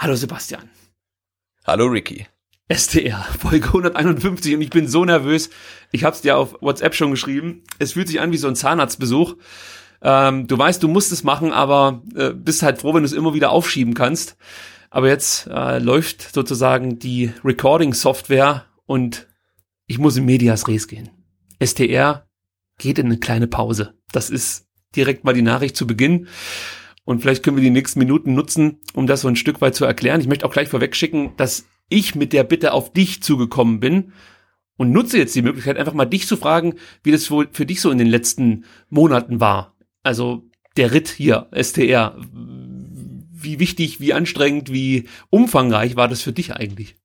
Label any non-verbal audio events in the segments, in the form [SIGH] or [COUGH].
Hallo Sebastian. Hallo Ricky. STR, Folge 151 und ich bin so nervös. Ich hab's dir auf WhatsApp schon geschrieben. Es fühlt sich an wie so ein Zahnarztbesuch. Ähm, du weißt, du musst es machen, aber äh, bist halt froh, wenn du es immer wieder aufschieben kannst. Aber jetzt äh, läuft sozusagen die Recording-Software und ich muss in Medias Res gehen. STR geht in eine kleine Pause. Das ist direkt mal die Nachricht zu Beginn. Und vielleicht können wir die nächsten Minuten nutzen, um das so ein Stück weit zu erklären. Ich möchte auch gleich vorweg schicken, dass ich mit der Bitte auf dich zugekommen bin und nutze jetzt die Möglichkeit, einfach mal dich zu fragen, wie das wohl für dich so in den letzten Monaten war. Also der Ritt hier, STR. Wie wichtig, wie anstrengend, wie umfangreich war das für dich eigentlich?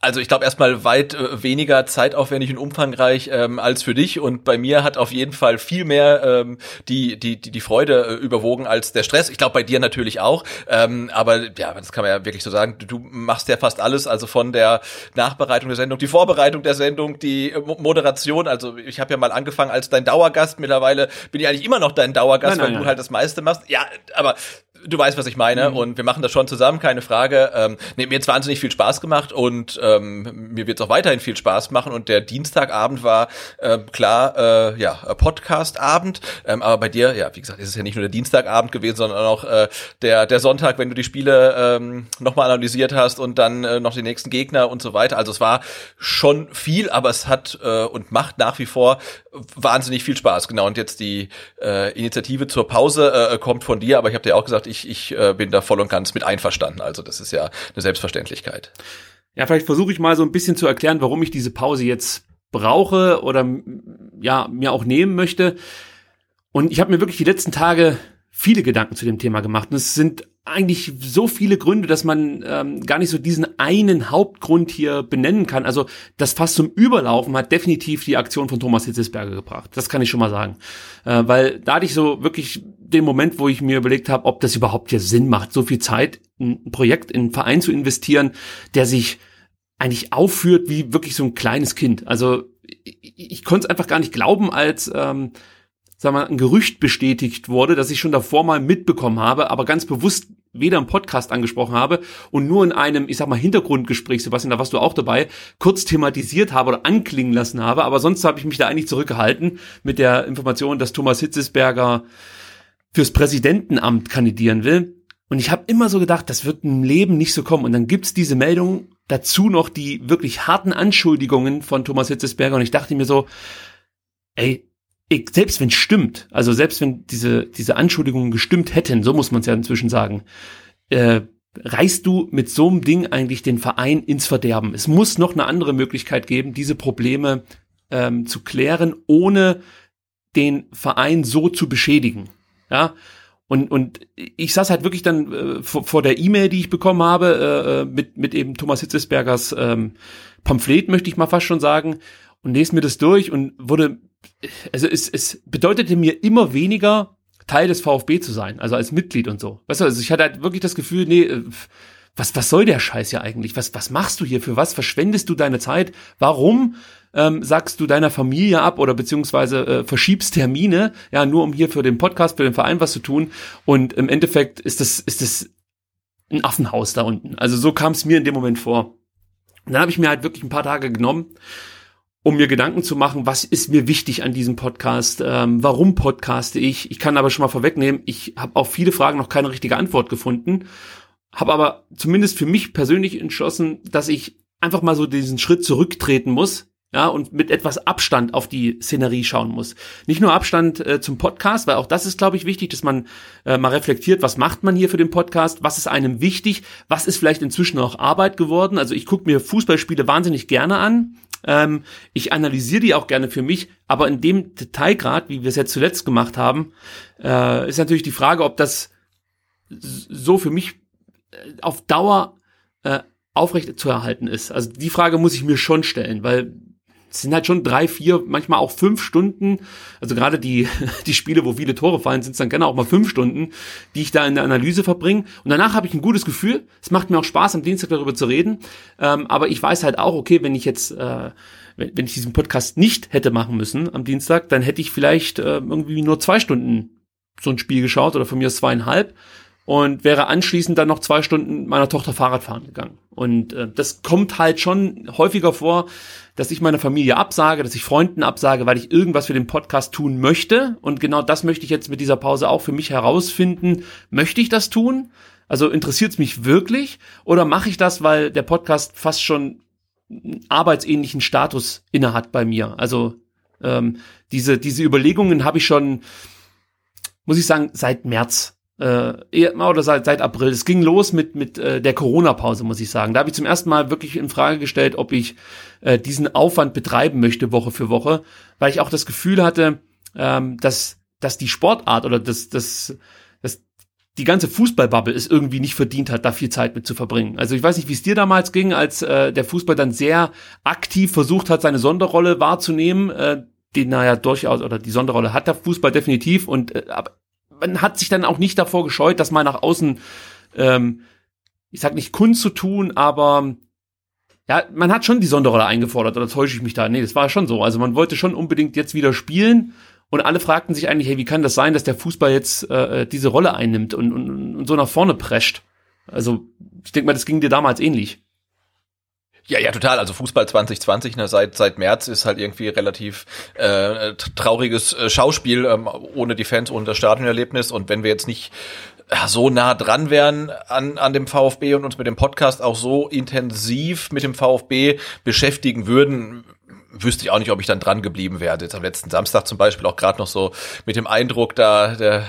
Also ich glaube erstmal weit äh, weniger zeitaufwendig und umfangreich ähm, als für dich und bei mir hat auf jeden Fall viel mehr ähm, die, die, die, die Freude äh, überwogen als der Stress. Ich glaube bei dir natürlich auch, ähm, aber ja, das kann man ja wirklich so sagen. Du, du machst ja fast alles, also von der Nachbereitung der Sendung, die Vorbereitung der Sendung, die äh, Moderation. Also ich habe ja mal angefangen als dein Dauergast. Mittlerweile bin ich eigentlich immer noch dein Dauergast, nein, nein, weil nein. du halt das meiste machst. Ja, aber du weißt, was ich meine. Mhm. Und wir machen das schon zusammen, keine Frage. Ähm, nee, mir hat wahnsinnig viel Spaß gemacht und ähm, mir wird es auch weiterhin viel Spaß machen. Und der Dienstagabend war äh, klar, äh, ja, Podcast-Abend. Ähm, aber bei dir, ja, wie gesagt, ist es ja nicht nur der Dienstagabend gewesen, sondern auch äh, der, der Sonntag, wenn du die Spiele ähm, nochmal analysiert hast und dann äh, noch die nächsten Gegner und so weiter. Also es war schon viel, aber es hat äh, und macht nach wie vor wahnsinnig viel Spaß. Genau. Und jetzt die äh, Initiative zur Pause äh, kommt von dir, aber ich habe dir auch gesagt, ich, ich äh, bin da voll und ganz mit einverstanden. Also das ist ja eine Selbstverständlichkeit. Ja, vielleicht versuche ich mal so ein bisschen zu erklären, warum ich diese Pause jetzt brauche oder ja mir auch nehmen möchte. Und ich habe mir wirklich die letzten Tage viele Gedanken zu dem Thema gemacht. Und es sind eigentlich so viele Gründe, dass man ähm, gar nicht so diesen einen Hauptgrund hier benennen kann. Also das fast zum Überlaufen hat definitiv die Aktion von Thomas Hitzesberger gebracht. Das kann ich schon mal sagen. Äh, weil da hatte ich so wirklich den Moment, wo ich mir überlegt habe, ob das überhaupt hier Sinn macht, so viel Zeit in ein Projekt, in einen Verein zu investieren, der sich eigentlich aufführt wie wirklich so ein kleines Kind. Also ich, ich konnte es einfach gar nicht glauben, als ähm, sagen wir, ein Gerücht bestätigt wurde, das ich schon davor mal mitbekommen habe, aber ganz bewusst weder im Podcast angesprochen habe und nur in einem, ich sag mal, Hintergrundgespräch, Sebastian, da warst du auch dabei, kurz thematisiert habe oder anklingen lassen habe, aber sonst habe ich mich da eigentlich zurückgehalten mit der Information, dass Thomas Hitzesberger fürs Präsidentenamt kandidieren will. Und ich habe immer so gedacht, das wird im Leben nicht so kommen. Und dann gibt's diese Meldung, dazu noch die wirklich harten Anschuldigungen von Thomas Hitzesberger. Und ich dachte mir so, ey, selbst wenn stimmt, also selbst wenn diese, diese Anschuldigungen gestimmt hätten, so muss man es ja inzwischen sagen, äh, reißt du mit so einem Ding eigentlich den Verein ins Verderben. Es muss noch eine andere Möglichkeit geben, diese Probleme ähm, zu klären, ohne den Verein so zu beschädigen. Ja, und, und ich saß halt wirklich dann äh, vor, vor der E-Mail, die ich bekommen habe, äh, äh mit, mit eben Thomas Hitzesbergers ähm, Pamphlet, möchte ich mal fast schon sagen, und lese mir das durch und wurde also es, es bedeutete mir immer weniger, Teil des VfB zu sein, also als Mitglied und so. Weißt du, also ich hatte halt wirklich das Gefühl, nee, äh, was, was soll der Scheiß ja eigentlich? Was, was machst du hier? Für was verschwendest du deine Zeit? Warum ähm, sagst du deiner Familie ab oder beziehungsweise äh, verschiebst Termine, ja, nur um hier für den Podcast, für den Verein was zu tun? Und im Endeffekt ist das, ist das ein Affenhaus da unten. Also so kam es mir in dem Moment vor. Und dann habe ich mir halt wirklich ein paar Tage genommen um mir Gedanken zu machen, was ist mir wichtig an diesem Podcast, ähm, warum podcaste ich. Ich kann aber schon mal vorwegnehmen, ich habe auf viele Fragen noch keine richtige Antwort gefunden, habe aber zumindest für mich persönlich entschlossen, dass ich einfach mal so diesen Schritt zurücktreten muss, ja, und mit etwas Abstand auf die Szenerie schauen muss. Nicht nur Abstand äh, zum Podcast, weil auch das ist, glaube ich, wichtig, dass man äh, mal reflektiert, was macht man hier für den Podcast, was ist einem wichtig, was ist vielleicht inzwischen auch Arbeit geworden. Also ich gucke mir Fußballspiele wahnsinnig gerne an, ähm, ich analysiere die auch gerne für mich, aber in dem Detailgrad, wie wir es jetzt zuletzt gemacht haben, äh, ist natürlich die Frage, ob das so für mich äh, auf Dauer äh, aufrecht zu erhalten ist. Also die Frage muss ich mir schon stellen, weil sind halt schon drei, vier, manchmal auch fünf Stunden. Also gerade die, [LAUGHS] die Spiele, wo viele Tore fallen, sind es dann gerne auch mal fünf Stunden, die ich da in der Analyse verbringe. Und danach habe ich ein gutes Gefühl. Es macht mir auch Spaß, am Dienstag darüber zu reden. Ähm, aber ich weiß halt auch, okay, wenn ich jetzt, äh, wenn, wenn ich diesen Podcast nicht hätte machen müssen am Dienstag, dann hätte ich vielleicht äh, irgendwie nur zwei Stunden so ein Spiel geschaut oder von mir zweieinhalb. Und wäre anschließend dann noch zwei Stunden meiner Tochter Fahrrad fahren gegangen. Und äh, das kommt halt schon häufiger vor, dass ich meiner Familie absage, dass ich Freunden absage, weil ich irgendwas für den Podcast tun möchte. Und genau das möchte ich jetzt mit dieser Pause auch für mich herausfinden. Möchte ich das tun? Also interessiert es mich wirklich? Oder mache ich das, weil der Podcast fast schon einen arbeitsähnlichen Status innehat bei mir? Also ähm, diese, diese Überlegungen habe ich schon, muss ich sagen, seit März äh, oder seit, seit April. Es ging los mit, mit äh, der Corona-Pause, muss ich sagen. Da habe ich zum ersten Mal wirklich in Frage gestellt, ob ich äh, diesen Aufwand betreiben möchte, Woche für Woche, weil ich auch das Gefühl hatte, ähm, dass, dass die Sportart oder das, das, das die ganze Fußballbubble es irgendwie nicht verdient hat, da viel Zeit mit zu verbringen. Also ich weiß nicht, wie es dir damals ging, als äh, der Fußball dann sehr aktiv versucht hat, seine Sonderrolle wahrzunehmen, äh, die naja durchaus, oder die Sonderrolle hat der Fußball definitiv und äh, aber man hat sich dann auch nicht davor gescheut, das mal nach außen, ähm, ich sag nicht Kunst zu tun, aber ja, man hat schon die Sonderrolle eingefordert, oder täusche ich mich da? Nee, das war schon so. Also man wollte schon unbedingt jetzt wieder spielen und alle fragten sich eigentlich, hey, wie kann das sein, dass der Fußball jetzt äh, diese Rolle einnimmt und, und, und so nach vorne prescht? Also ich denke mal, das ging dir damals ähnlich. Ja, ja, total. Also Fußball 2020, ne, seit seit März ist halt irgendwie relativ äh, trauriges äh, Schauspiel ähm, ohne die Fans, ohne das Stadionerlebnis. Und wenn wir jetzt nicht äh, so nah dran wären an, an dem VfB und uns mit dem Podcast auch so intensiv mit dem VfB beschäftigen würden, wüsste ich auch nicht, ob ich dann dran geblieben wäre. Jetzt am letzten Samstag zum Beispiel auch gerade noch so mit dem Eindruck da der,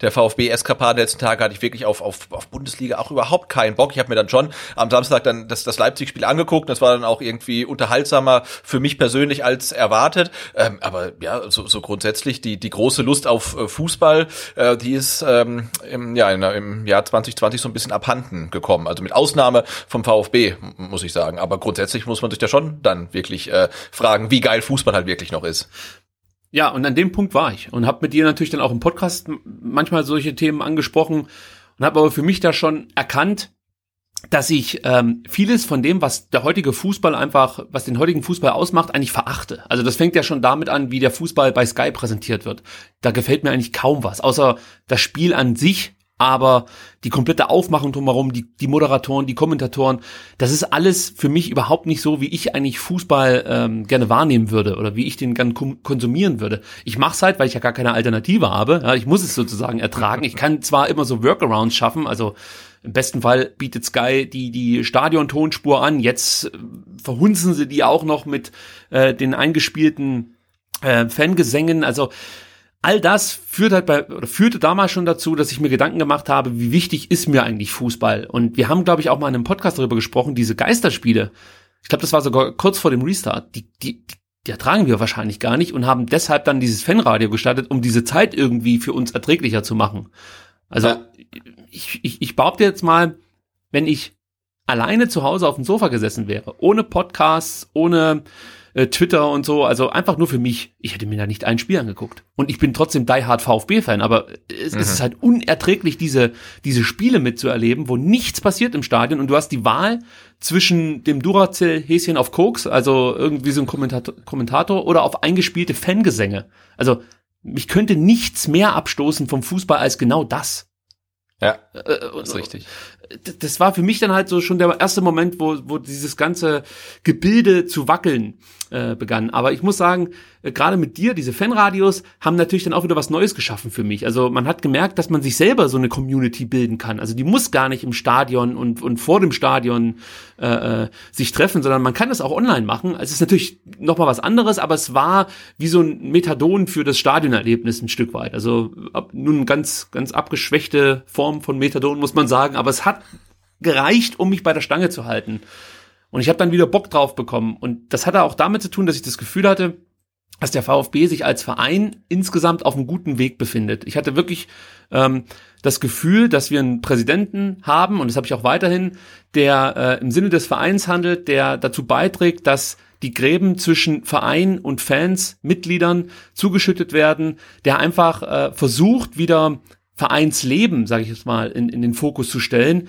der VfB-Eskapade letzten Tage hatte ich wirklich auf, auf, auf Bundesliga auch überhaupt keinen Bock. Ich habe mir dann schon am Samstag dann das, das Leipzig-Spiel angeguckt. Das war dann auch irgendwie unterhaltsamer für mich persönlich als erwartet. Ähm, aber ja, so, so grundsätzlich die, die große Lust auf äh, Fußball, äh, die ist ähm, im, ja, im Jahr 2020 so ein bisschen abhanden gekommen. Also mit Ausnahme vom VfB, muss ich sagen. Aber grundsätzlich muss man sich da schon dann wirklich äh, fragen, wie geil Fußball halt wirklich noch ist. Ja, und an dem Punkt war ich und habe mit dir natürlich dann auch im Podcast manchmal solche Themen angesprochen und habe aber für mich da schon erkannt, dass ich ähm, vieles von dem, was der heutige Fußball einfach, was den heutigen Fußball ausmacht, eigentlich verachte. Also das fängt ja schon damit an, wie der Fußball bei Sky präsentiert wird. Da gefällt mir eigentlich kaum was, außer das Spiel an sich aber die komplette Aufmachung drumherum, die, die Moderatoren, die Kommentatoren, das ist alles für mich überhaupt nicht so, wie ich eigentlich Fußball ähm, gerne wahrnehmen würde oder wie ich den gern konsumieren würde. Ich mache es halt, weil ich ja gar keine Alternative habe. Ja, ich muss es sozusagen ertragen. Ich kann zwar immer so Workarounds schaffen, also im besten Fall bietet Sky die, die Stadion-Tonspur an. Jetzt äh, verhunzen sie die auch noch mit äh, den eingespielten äh, Fangesängen. Also all das führt halt bei, oder führte damals schon dazu, dass ich mir Gedanken gemacht habe, wie wichtig ist mir eigentlich Fußball? Und wir haben, glaube ich, auch mal in einem Podcast darüber gesprochen, diese Geisterspiele. Ich glaube, das war sogar kurz vor dem Restart. Die, die, die ertragen wir wahrscheinlich gar nicht und haben deshalb dann dieses Fanradio gestartet, um diese Zeit irgendwie für uns erträglicher zu machen. Also ja. ich, ich, ich behaupte jetzt mal, wenn ich alleine zu Hause auf dem Sofa gesessen wäre, ohne Podcasts, ohne äh, Twitter und so, also einfach nur für mich. Ich hätte mir da nicht ein Spiel angeguckt. Und ich bin trotzdem Die Hard VfB-Fan, aber es, mhm. es ist halt unerträglich, diese, diese Spiele mitzuerleben, wo nichts passiert im Stadion und du hast die Wahl zwischen dem Duracell-Häschen auf Koks, also irgendwie so ein Kommentator, Kommentator oder auf eingespielte Fangesänge. Also mich könnte nichts mehr abstoßen vom Fußball als genau das. Ja, äh, äh ist richtig das war für mich dann halt so schon der erste Moment, wo, wo dieses ganze Gebilde zu wackeln äh, begann. Aber ich muss sagen, äh, gerade mit dir, diese Fanradios haben natürlich dann auch wieder was Neues geschaffen für mich. Also man hat gemerkt, dass man sich selber so eine Community bilden kann. Also die muss gar nicht im Stadion und, und vor dem Stadion äh, äh sich treffen, sondern man kann das auch online machen. Es ist natürlich nochmal was anderes, aber es war wie so ein Methadon für das Stadionerlebnis ein Stück weit. Also ab, nun ganz, ganz abgeschwächte Form von Methadon, muss man sagen, aber es hat gereicht, um mich bei der Stange zu halten. Und ich habe dann wieder Bock drauf bekommen. Und das hatte auch damit zu tun, dass ich das Gefühl hatte, dass der VfB sich als Verein insgesamt auf einem guten Weg befindet. Ich hatte wirklich ähm, das Gefühl, dass wir einen Präsidenten haben, und das habe ich auch weiterhin, der äh, im Sinne des Vereins handelt, der dazu beiträgt, dass die Gräben zwischen Verein und Fans, Mitgliedern zugeschüttet werden, der einfach äh, versucht, wieder Vereinsleben, sage ich jetzt mal, in, in den Fokus zu stellen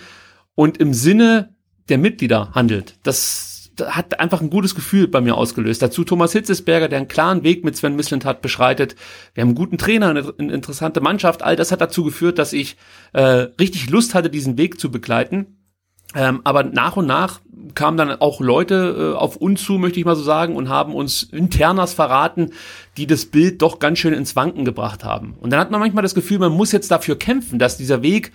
und im Sinne der Mitglieder handelt. Das hat einfach ein gutes Gefühl bei mir ausgelöst. Dazu Thomas Hitzesberger, der einen klaren Weg mit Sven Mislintat beschreitet. Wir haben einen guten Trainer, eine, eine interessante Mannschaft. All das hat dazu geführt, dass ich äh, richtig Lust hatte, diesen Weg zu begleiten. Ähm, aber nach und nach kamen dann auch Leute äh, auf uns zu, möchte ich mal so sagen, und haben uns internas verraten, die das Bild doch ganz schön ins Wanken gebracht haben. Und dann hat man manchmal das Gefühl, man muss jetzt dafür kämpfen, dass dieser Weg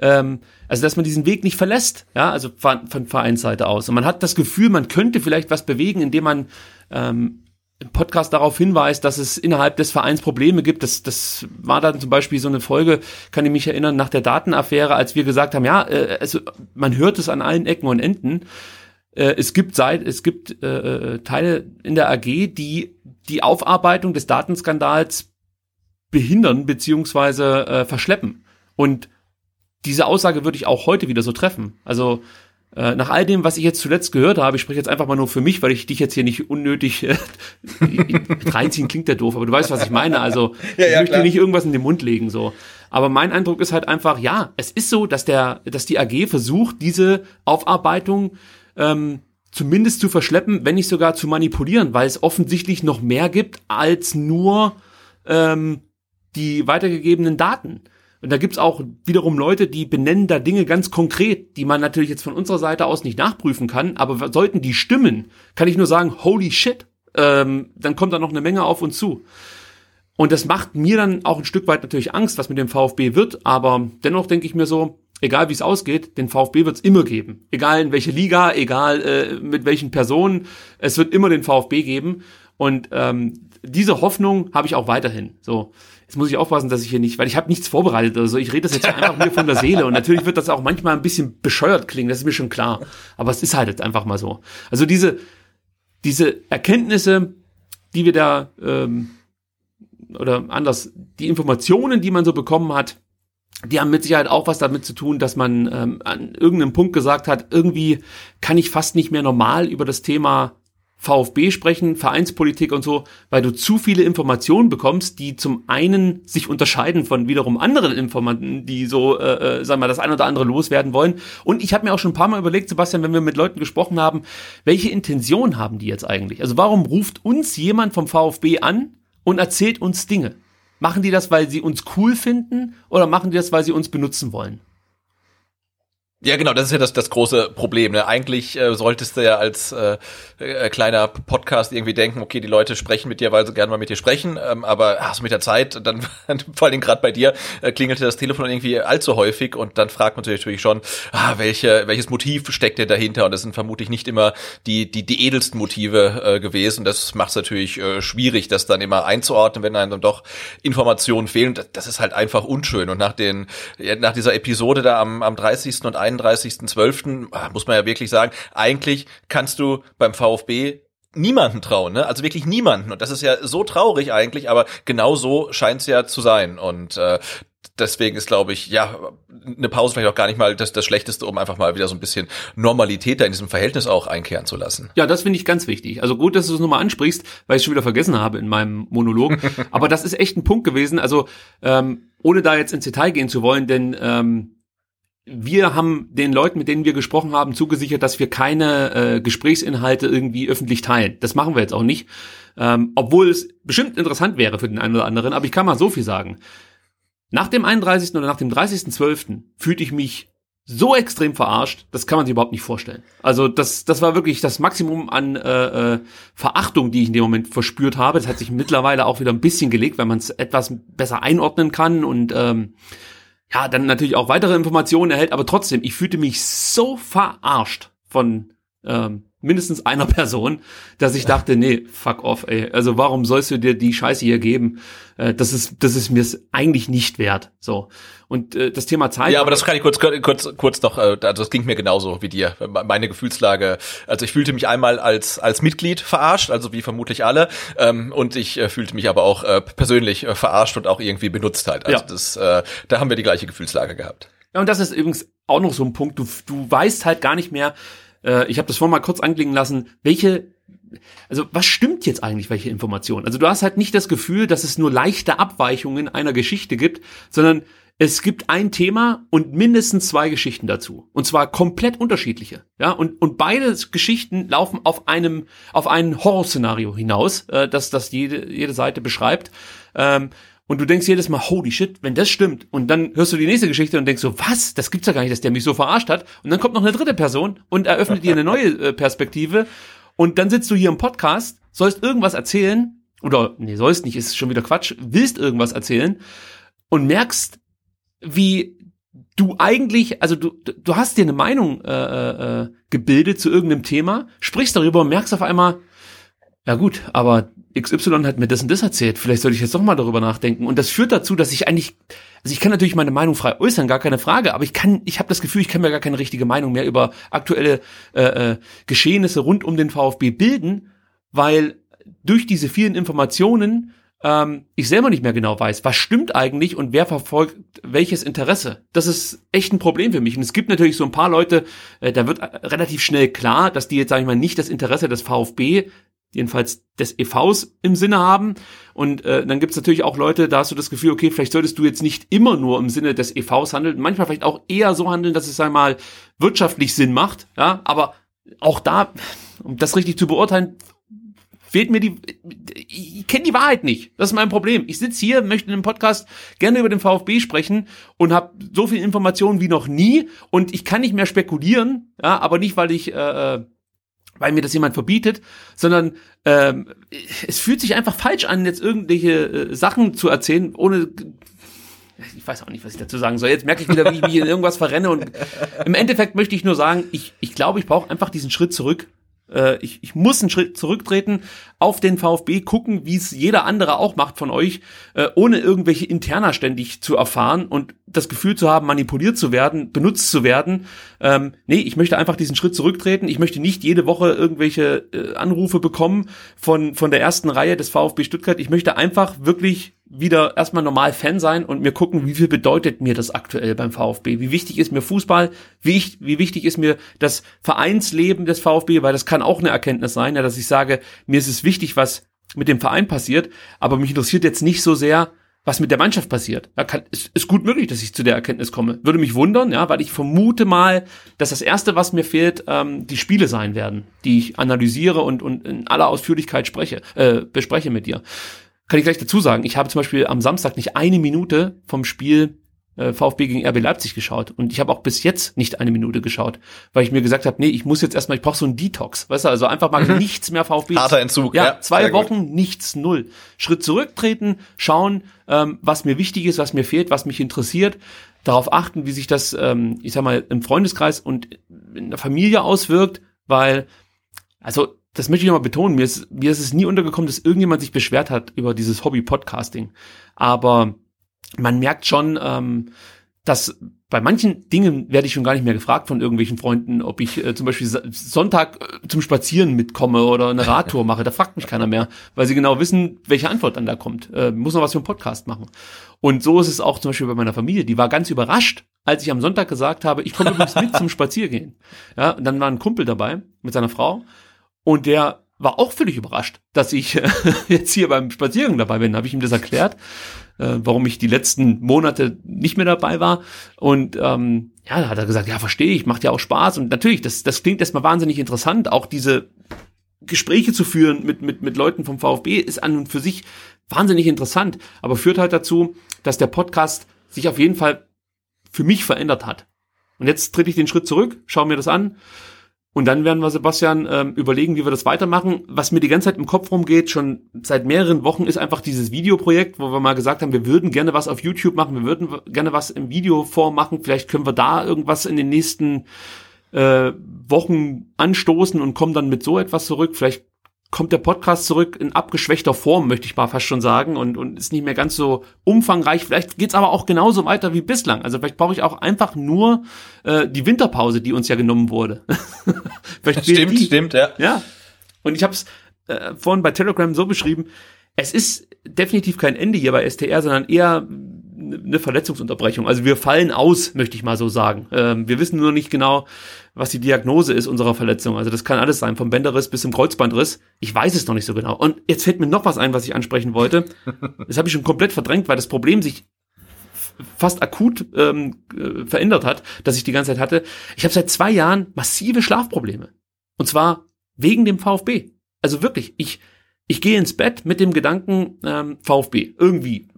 ähm, also dass man diesen Weg nicht verlässt, ja, also von, von Vereinsseite aus. Und man hat das Gefühl, man könnte vielleicht was bewegen, indem man ähm, Podcast darauf hinweist, dass es innerhalb des Vereins Probleme gibt. Das, das war dann zum Beispiel so eine Folge, kann ich mich erinnern, nach der Datenaffäre, als wir gesagt haben, ja, äh, also man hört es an allen Ecken und Enden. Äh, es gibt seit, es gibt äh, äh Teile in der AG, die die Aufarbeitung des Datenskandals behindern beziehungsweise äh, verschleppen. Und diese Aussage würde ich auch heute wieder so treffen. Also äh, nach all dem, was ich jetzt zuletzt gehört habe, ich spreche jetzt einfach mal nur für mich, weil ich dich jetzt hier nicht unnötig äh, [LAUGHS] reinziehen klingt ja doof, aber du weißt, was ich meine. Also [LAUGHS] ja, ja, ich möchte klar. nicht irgendwas in den Mund legen so. Aber mein Eindruck ist halt einfach, ja, es ist so, dass der, dass die AG versucht, diese Aufarbeitung ähm, zumindest zu verschleppen, wenn nicht sogar zu manipulieren, weil es offensichtlich noch mehr gibt als nur ähm, die weitergegebenen Daten. Und da gibt's auch wiederum Leute, die benennen da Dinge ganz konkret, die man natürlich jetzt von unserer Seite aus nicht nachprüfen kann, aber sollten die stimmen, kann ich nur sagen, holy shit, ähm, dann kommt da noch eine Menge auf uns zu. Und das macht mir dann auch ein Stück weit natürlich Angst, was mit dem VfB wird, aber dennoch denke ich mir so, egal wie es ausgeht, den VfB wird es immer geben. Egal in welche Liga, egal äh, mit welchen Personen, es wird immer den VfB geben. Und ähm, diese Hoffnung habe ich auch weiterhin. So. Jetzt muss ich aufpassen, dass ich hier nicht, weil ich habe nichts vorbereitet oder so. Ich rede das jetzt einfach mir von der Seele und natürlich wird das auch manchmal ein bisschen bescheuert klingen, das ist mir schon klar. Aber es ist halt jetzt einfach mal so. Also diese, diese Erkenntnisse, die wir da, ähm, oder anders, die Informationen, die man so bekommen hat, die haben mit Sicherheit auch was damit zu tun, dass man ähm, an irgendeinem Punkt gesagt hat, irgendwie kann ich fast nicht mehr normal über das Thema VfB sprechen, Vereinspolitik und so, weil du zu viele Informationen bekommst, die zum einen sich unterscheiden von wiederum anderen Informanten, die so, äh, äh, sagen wir, das ein oder andere loswerden wollen. Und ich habe mir auch schon ein paar Mal überlegt, Sebastian, wenn wir mit Leuten gesprochen haben, welche Intention haben die jetzt eigentlich? Also warum ruft uns jemand vom VfB an und erzählt uns Dinge? Machen die das, weil sie uns cool finden oder machen die das, weil sie uns benutzen wollen? Ja, genau, das ist ja das, das große Problem. Ne? Eigentlich äh, solltest du ja als äh, äh, kleiner Podcast irgendwie denken, okay, die Leute sprechen mit dir, weil sie gerne mal mit dir sprechen, ähm, aber hast mit der Zeit, dann [LAUGHS] vor allem gerade bei dir, äh, klingelte das Telefon irgendwie allzu häufig und dann fragt man sich natürlich schon, ah, welche, welches Motiv steckt denn dahinter? Und das sind vermutlich nicht immer die, die, die edelsten Motive äh, gewesen. Das macht es natürlich äh, schwierig, das dann immer einzuordnen, wenn einem dann doch Informationen fehlen. Das, das ist halt einfach unschön. Und nach den, nach dieser Episode da am, am 30. und 31.12. Ah, muss man ja wirklich sagen, eigentlich kannst du beim VfB niemanden trauen, ne? Also wirklich niemanden. Und das ist ja so traurig eigentlich, aber genau so scheint es ja zu sein. Und äh, deswegen ist, glaube ich, ja, eine Pause vielleicht auch gar nicht mal das, das Schlechteste, um einfach mal wieder so ein bisschen Normalität da in diesem Verhältnis auch einkehren zu lassen. Ja, das finde ich ganz wichtig. Also gut, dass du es nochmal ansprichst, weil ich es schon wieder vergessen habe in meinem Monolog. [LAUGHS] Aber das ist echt ein Punkt gewesen. Also ähm, ohne da jetzt ins Detail gehen zu wollen, denn ähm, wir haben den Leuten, mit denen wir gesprochen haben, zugesichert, dass wir keine äh, Gesprächsinhalte irgendwie öffentlich teilen. Das machen wir jetzt auch nicht. Ähm, obwohl es bestimmt interessant wäre für den einen oder anderen, aber ich kann mal so viel sagen. Nach dem 31. oder nach dem 30.12. fühlte ich mich so extrem verarscht, das kann man sich überhaupt nicht vorstellen. Also das, das war wirklich das Maximum an äh, äh, Verachtung, die ich in dem Moment verspürt habe. Das hat sich mittlerweile auch wieder ein bisschen gelegt, weil man es etwas besser einordnen kann und ähm, ja, dann natürlich auch weitere Informationen erhält, aber trotzdem, ich fühlte mich so verarscht von ähm, mindestens einer [LAUGHS] Person, dass ich dachte, nee, fuck off, ey. Also warum sollst du dir die Scheiße hier geben? Äh, das ist, das ist mir eigentlich nicht wert. So. Und äh, das Thema Zeit. Ja, aber das kann ich kurz, kurz, kurz noch, also das ging mir genauso wie dir. Meine Gefühlslage, also ich fühlte mich einmal als, als Mitglied verarscht, also wie vermutlich alle, ähm, und ich äh, fühlte mich aber auch äh, persönlich äh, verarscht und auch irgendwie benutzt halt. Also ja. das, äh, da haben wir die gleiche Gefühlslage gehabt. Ja, und das ist übrigens auch noch so ein Punkt. Du, du weißt halt gar nicht mehr, äh, ich habe das vorhin mal kurz anklingen lassen, welche also was stimmt jetzt eigentlich, welche Informationen? Also du hast halt nicht das Gefühl, dass es nur leichte Abweichungen einer Geschichte gibt, sondern es gibt ein Thema und mindestens zwei Geschichten dazu. Und zwar komplett unterschiedliche. Ja, und, und beide Geschichten laufen auf einem, auf ein Horrorszenario hinaus, äh, das, das jede, jede Seite beschreibt. Ähm, und du denkst jedes Mal, holy shit, wenn das stimmt. Und dann hörst du die nächste Geschichte und denkst so, was? Das gibt's ja gar nicht, dass der mich so verarscht hat. Und dann kommt noch eine dritte Person und eröffnet dir eine [LAUGHS] neue äh, Perspektive. Und dann sitzt du hier im Podcast, sollst irgendwas erzählen, oder nee, sollst nicht, ist schon wieder Quatsch, willst irgendwas erzählen und merkst, wie du eigentlich, also du, du hast dir eine Meinung äh, äh, gebildet zu irgendeinem Thema, sprichst darüber und merkst auf einmal, ja gut, aber XY hat mir das und das erzählt, vielleicht sollte ich jetzt doch mal darüber nachdenken. Und das führt dazu, dass ich eigentlich, also ich kann natürlich meine Meinung frei äußern, gar keine Frage, aber ich kann, ich habe das Gefühl, ich kann mir gar keine richtige Meinung mehr über aktuelle äh, äh, Geschehnisse rund um den VfB bilden, weil durch diese vielen Informationen ähm, ich selber nicht mehr genau weiß, was stimmt eigentlich und wer verfolgt welches Interesse. Das ist echt ein Problem für mich. Und es gibt natürlich so ein paar Leute, äh, da wird relativ schnell klar, dass die jetzt, sage ich mal, nicht das Interesse des VfB jedenfalls des EVs im Sinne haben. Und äh, dann gibt's natürlich auch Leute, da hast du das Gefühl, okay, vielleicht solltest du jetzt nicht immer nur im Sinne des EVs handeln, manchmal vielleicht auch eher so handeln, dass es einmal wirtschaftlich Sinn macht. Ja, aber auch da, um das richtig zu beurteilen, fehlt mir die, ich kenne die Wahrheit nicht. Das ist mein Problem. Ich sitze hier, möchte in einem Podcast gerne über den VfB sprechen und habe so viel Informationen wie noch nie und ich kann nicht mehr spekulieren, ja, aber nicht, weil ich, äh, äh weil mir das jemand verbietet, sondern ähm, es fühlt sich einfach falsch an, jetzt irgendwelche äh, Sachen zu erzählen, ohne ich weiß auch nicht, was ich dazu sagen soll. Jetzt merke ich wieder, wie ich mich in irgendwas verrenne. Und im Endeffekt möchte ich nur sagen, ich, ich glaube, ich brauche einfach diesen Schritt zurück äh, ich, ich muss einen Schritt zurücktreten, auf den VfB gucken, wie es jeder andere auch macht von euch, äh, ohne irgendwelche Interna ständig zu erfahren und das Gefühl zu haben, manipuliert zu werden, benutzt zu werden. Ähm, nee, ich möchte einfach diesen Schritt zurücktreten. Ich möchte nicht jede Woche irgendwelche äh, Anrufe bekommen von, von der ersten Reihe des VfB Stuttgart. Ich möchte einfach wirklich wieder erstmal normal Fan sein und mir gucken, wie viel bedeutet mir das aktuell beim VfB? Wie wichtig ist mir Fußball? Wie, ich, wie wichtig ist mir das Vereinsleben des VfB? Weil das kann auch eine Erkenntnis sein, ja, dass ich sage, mir ist es wichtig, was mit dem Verein passiert, aber mich interessiert jetzt nicht so sehr, was mit der Mannschaft passiert. Da kann, ist, ist gut möglich, dass ich zu der Erkenntnis komme. Würde mich wundern, ja, weil ich vermute mal, dass das erste, was mir fehlt, ähm, die Spiele sein werden, die ich analysiere und, und in aller Ausführlichkeit spreche, äh, bespreche mit dir kann ich gleich dazu sagen, ich habe zum Beispiel am Samstag nicht eine Minute vom Spiel äh, VfB gegen RB Leipzig geschaut. Und ich habe auch bis jetzt nicht eine Minute geschaut, weil ich mir gesagt habe, nee, ich muss jetzt erstmal, ich brauche so einen Detox. Weißt du, also einfach mal mhm. nichts mehr VfB. Harter Entzug, ja. ja zwei Wochen, gut. nichts, null. Schritt zurücktreten, schauen, ähm, was mir wichtig ist, was mir fehlt, was mich interessiert. Darauf achten, wie sich das, ähm, ich sag mal, im Freundeskreis und in der Familie auswirkt, weil, also das möchte ich nochmal betonen, mir ist, mir ist es nie untergekommen, dass irgendjemand sich beschwert hat über dieses Hobby-Podcasting. Aber man merkt schon, ähm, dass bei manchen Dingen werde ich schon gar nicht mehr gefragt von irgendwelchen Freunden, ob ich äh, zum Beispiel Sonntag äh, zum Spazieren mitkomme oder eine Radtour [LAUGHS] mache. Da fragt mich keiner mehr, weil sie genau wissen, welche Antwort dann da kommt. Äh, muss noch was für einen Podcast machen. Und so ist es auch zum Beispiel bei meiner Familie. Die war ganz überrascht, als ich am Sonntag gesagt habe, ich komme übrigens mit zum Spaziergehen. Ja, und dann war ein Kumpel dabei mit seiner Frau und der war auch völlig überrascht, dass ich äh, [LAUGHS] jetzt hier beim Spaziergang dabei bin. Habe ich ihm das erklärt, äh, warum ich die letzten Monate nicht mehr dabei war. Und ähm, ja, da hat er gesagt, ja, verstehe ich, macht ja auch Spaß. Und natürlich, das, das klingt erstmal wahnsinnig interessant, auch diese Gespräche zu führen mit, mit, mit Leuten vom VfB ist an und für sich wahnsinnig interessant, aber führt halt dazu, dass der Podcast sich auf jeden Fall für mich verändert hat. Und jetzt tritt ich den Schritt zurück, schaue mir das an und dann werden wir, Sebastian, ähm, überlegen, wie wir das weitermachen. Was mir die ganze Zeit im Kopf rumgeht, schon seit mehreren Wochen, ist einfach dieses Videoprojekt, wo wir mal gesagt haben, wir würden gerne was auf YouTube machen, wir würden gerne was im Videoform machen. Vielleicht können wir da irgendwas in den nächsten äh, Wochen anstoßen und kommen dann mit so etwas zurück. Vielleicht kommt der Podcast zurück in abgeschwächter Form, möchte ich mal fast schon sagen, und, und ist nicht mehr ganz so umfangreich. Vielleicht geht's aber auch genauso weiter wie bislang. Also vielleicht brauche ich auch einfach nur äh, die Winterpause, die uns ja genommen wurde. [LAUGHS] stimmt, die. stimmt, ja. Ja. Und ich habe es äh, vorhin bei Telegram so beschrieben, es ist definitiv kein Ende hier bei STR, sondern eher eine Verletzungsunterbrechung. Also wir fallen aus, möchte ich mal so sagen. Ähm, wir wissen nur nicht genau, was die Diagnose ist unserer Verletzung. Also das kann alles sein, vom Bänderriss bis zum Kreuzbandriss. Ich weiß es noch nicht so genau. Und jetzt fällt mir noch was ein, was ich ansprechen wollte. [LAUGHS] Das habe ich schon komplett verdrängt, weil das Problem sich fast akut ähm, äh, verändert hat, dass ich die ganze Zeit hatte. Ich habe seit zwei Jahren massive Schlafprobleme. Und zwar wegen dem VfB. Also wirklich, ich ich gehe ins Bett mit dem Gedanken ähm, VfB. Irgendwie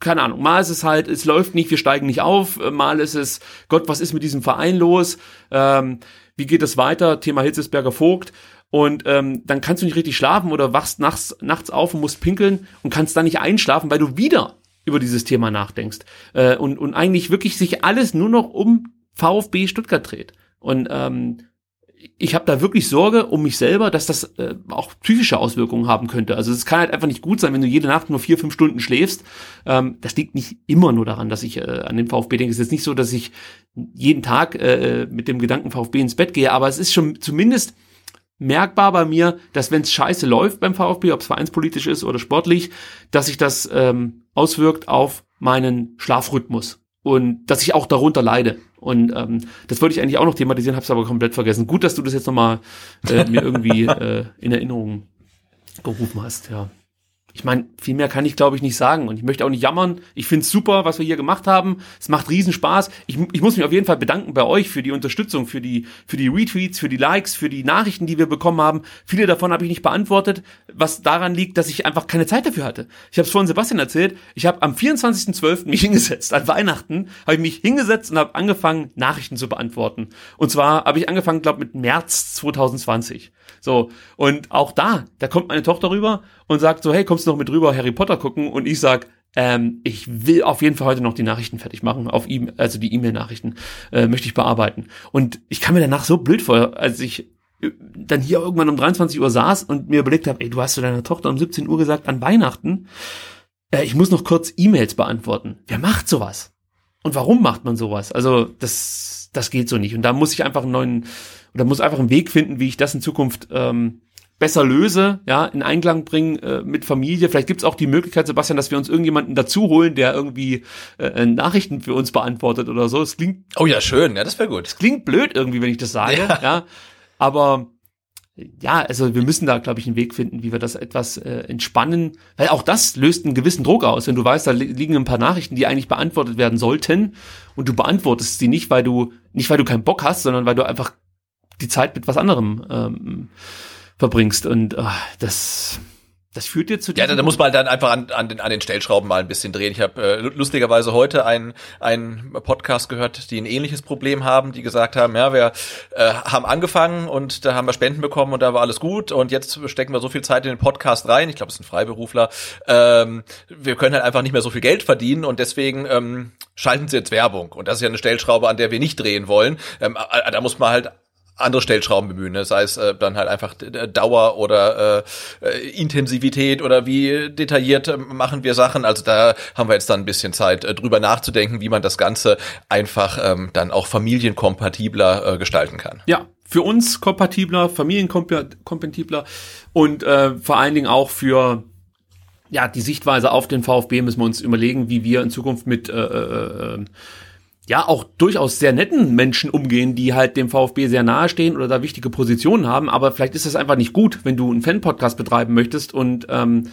keine Ahnung. Mal ist es halt es läuft nicht wir steigen nicht auf. Mal ist es Gott was ist mit diesem Verein los? Ähm, wie geht es weiter? Thema Hitzesberger Vogt. Und ähm, dann kannst du nicht richtig schlafen oder wachst nachts nachts auf und musst pinkeln und kannst dann nicht einschlafen weil du wieder über dieses Thema nachdenkst. Äh, und und eigentlich wirklich sich alles nur noch um VfB Stuttgart dreht. Und ähm, ich habe da wirklich Sorge um mich selber, dass das äh, auch psychische Auswirkungen haben könnte. Also es kann halt einfach nicht gut sein, wenn du jede Nacht nur vier, fünf Stunden schläfst. Ähm, das liegt nicht immer nur daran, dass ich äh, an den VfB denke. Es ist jetzt nicht so, dass ich jeden Tag äh, mit dem Gedanken VfB ins Bett gehe, aber es ist schon zumindest merkbar bei mir, dass wenn es scheiße läuft beim VfB, ob es vereinspolitisch ist oder sportlich, dass sich das ähm, auswirkt auf meinen Schlafrhythmus und dass ich auch darunter leide. Und ähm, das wollte ich eigentlich auch noch thematisieren, habe es aber komplett vergessen. Gut, dass du das jetzt nochmal äh, mir irgendwie [LAUGHS] äh, in Erinnerung gerufen hast, ja ich meine, viel mehr kann ich, glaube ich, nicht sagen. Und ich möchte auch nicht jammern. Ich finde es super, was wir hier gemacht haben. Es macht riesen Spaß. Ich, ich muss mich auf jeden Fall bedanken bei euch für die Unterstützung, für die, für die Retweets, für die Likes, für die Nachrichten, die wir bekommen haben. Viele davon habe ich nicht beantwortet, was daran liegt, dass ich einfach keine Zeit dafür hatte. Ich habe es vorhin Sebastian erzählt. Ich habe am 24.12. mich [LAUGHS] hingesetzt. An Weihnachten habe ich mich hingesetzt und habe angefangen, Nachrichten zu beantworten. Und zwar habe ich angefangen, glaube mit März 2020. So, und auch da, da kommt meine Tochter rüber und sagt so, hey, kommst du noch mit rüber Harry Potter gucken? Und ich sag, ähm, ich will auf jeden Fall heute noch die Nachrichten fertig machen, auf ihm, also die E-Mail-Nachrichten äh, möchte ich bearbeiten. Und ich kam mir danach so blöd vor, als ich äh, dann hier irgendwann um 23 Uhr saß und mir überlegt habe, ey, du hast zu deiner Tochter um 17 Uhr gesagt, an Weihnachten, äh, ich muss noch kurz E-Mails beantworten. Wer macht sowas? Und warum macht man sowas? Also, das, das geht so nicht. Und da muss ich einfach einen neuen, oder muss einfach einen Weg finden, wie ich das in Zukunft ähm, besser löse, ja, in Einklang bringen äh, mit Familie. Vielleicht gibt's auch die Möglichkeit, Sebastian, dass wir uns irgendjemanden dazu holen, der irgendwie äh, Nachrichten für uns beantwortet oder so. Es klingt. Oh ja, schön, ja, das wäre gut. Es klingt blöd irgendwie, wenn ich das sage, ja. ja aber ja, also wir müssen da, glaube ich, einen Weg finden, wie wir das etwas äh, entspannen, weil auch das löst einen gewissen Druck aus, wenn du weißt, da liegen ein paar Nachrichten, die eigentlich beantwortet werden sollten und du beantwortest sie nicht, weil du nicht weil du keinen Bock hast, sondern weil du einfach die Zeit mit was anderem ähm, verbringst. Und ach, das, das führt dir zu Ja, da, muss man dann einfach an, an, den, an den Stellschrauben mal ein bisschen drehen. Ich habe äh, lustigerweise heute einen, einen Podcast gehört, die ein ähnliches Problem haben, die gesagt haben, ja, wir äh, haben angefangen und da haben wir Spenden bekommen und da war alles gut und jetzt stecken wir so viel Zeit in den Podcast rein. Ich glaube, es sind Freiberufler. Ähm, wir können halt einfach nicht mehr so viel Geld verdienen und deswegen ähm, schalten sie jetzt Werbung. Und das ist ja eine Stellschraube, an der wir nicht drehen wollen. Ähm, da muss man halt andere Stellschrauben bemühen, ne? sei es äh, dann halt einfach Dauer oder äh, äh, Intensivität oder wie detailliert äh, machen wir Sachen. Also da haben wir jetzt dann ein bisschen Zeit äh, drüber nachzudenken, wie man das Ganze einfach ähm, dann auch familienkompatibler äh, gestalten kann. Ja, für uns kompatibler, familienkompatibler und äh, vor allen Dingen auch für ja die Sichtweise auf den VfB müssen wir uns überlegen, wie wir in Zukunft mit äh, äh, äh ja auch durchaus sehr netten Menschen umgehen, die halt dem VfB sehr nahe stehen oder da wichtige Positionen haben. Aber vielleicht ist das einfach nicht gut, wenn du einen Fan-Podcast betreiben möchtest und ähm,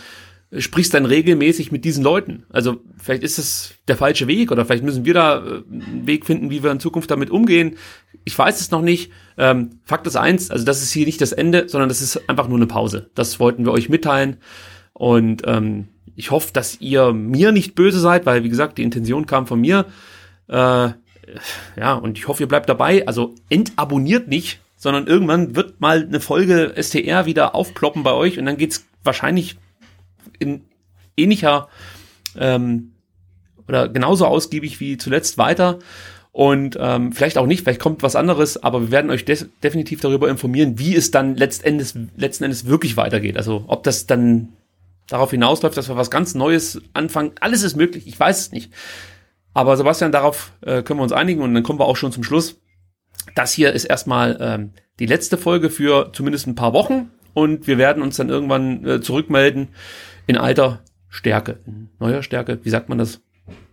sprichst dann regelmäßig mit diesen Leuten. Also vielleicht ist es der falsche Weg oder vielleicht müssen wir da äh, einen Weg finden, wie wir in Zukunft damit umgehen. Ich weiß es noch nicht. Ähm, Fakt ist eins, also das ist hier nicht das Ende, sondern das ist einfach nur eine Pause. Das wollten wir euch mitteilen. Und ähm, ich hoffe, dass ihr mir nicht böse seid, weil wie gesagt, die Intention kam von mir. Äh, ja, und ich hoffe, ihr bleibt dabei. Also entabonniert nicht, sondern irgendwann wird mal eine Folge STR wieder aufploppen bei euch und dann geht's wahrscheinlich in ähnlicher ähm, oder genauso ausgiebig wie zuletzt weiter. Und ähm, vielleicht auch nicht, vielleicht kommt was anderes, aber wir werden euch de definitiv darüber informieren, wie es dann letztendlich, letzten Endes wirklich weitergeht. Also ob das dann darauf hinausläuft, dass wir was ganz Neues anfangen. Alles ist möglich, ich weiß es nicht. Aber Sebastian, darauf äh, können wir uns einigen und dann kommen wir auch schon zum Schluss. Das hier ist erstmal ähm, die letzte Folge für zumindest ein paar Wochen und wir werden uns dann irgendwann äh, zurückmelden in alter Stärke, in neuer Stärke. Wie sagt man das?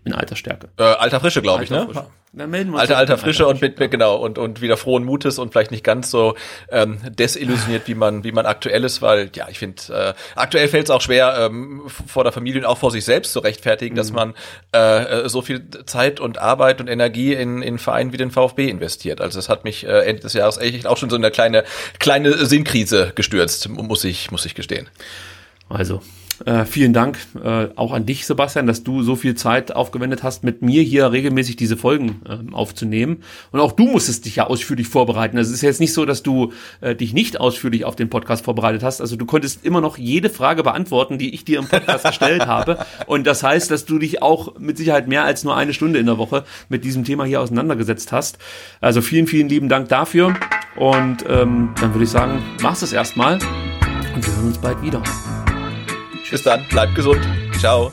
In alter Stärke. Äh, alter Frische, glaube ich, ne? Frische. Dann melden wir uns. Alter, alter Frische und mit, mit, genau, und, und wieder frohen Mutes und vielleicht nicht ganz so ähm, desillusioniert, wie man, wie man aktuell ist, weil, ja, ich finde, äh, aktuell fällt es auch schwer, ähm, vor der Familie und auch vor sich selbst zu rechtfertigen, mhm. dass man äh, so viel Zeit und Arbeit und Energie in, in Vereinen wie den VfB investiert. Also es hat mich äh, Ende des Jahres echt auch schon so eine kleine, kleine Sinnkrise gestürzt, muss ich, muss ich gestehen. Also, äh, vielen Dank äh, auch an dich, Sebastian, dass du so viel Zeit aufgewendet hast, mit mir hier regelmäßig diese Folgen äh, aufzunehmen. Und auch du musstest dich ja ausführlich vorbereiten. Also es ist jetzt nicht so, dass du äh, dich nicht ausführlich auf den Podcast vorbereitet hast. Also du konntest immer noch jede Frage beantworten, die ich dir im Podcast gestellt habe. Und das heißt, dass du dich auch mit Sicherheit mehr als nur eine Stunde in der Woche mit diesem Thema hier auseinandergesetzt hast. Also vielen, vielen lieben Dank dafür. Und ähm, dann würde ich sagen, mach's das erstmal. Und wir hören uns bald wieder. Bis dann, bleibt gesund. Ciao.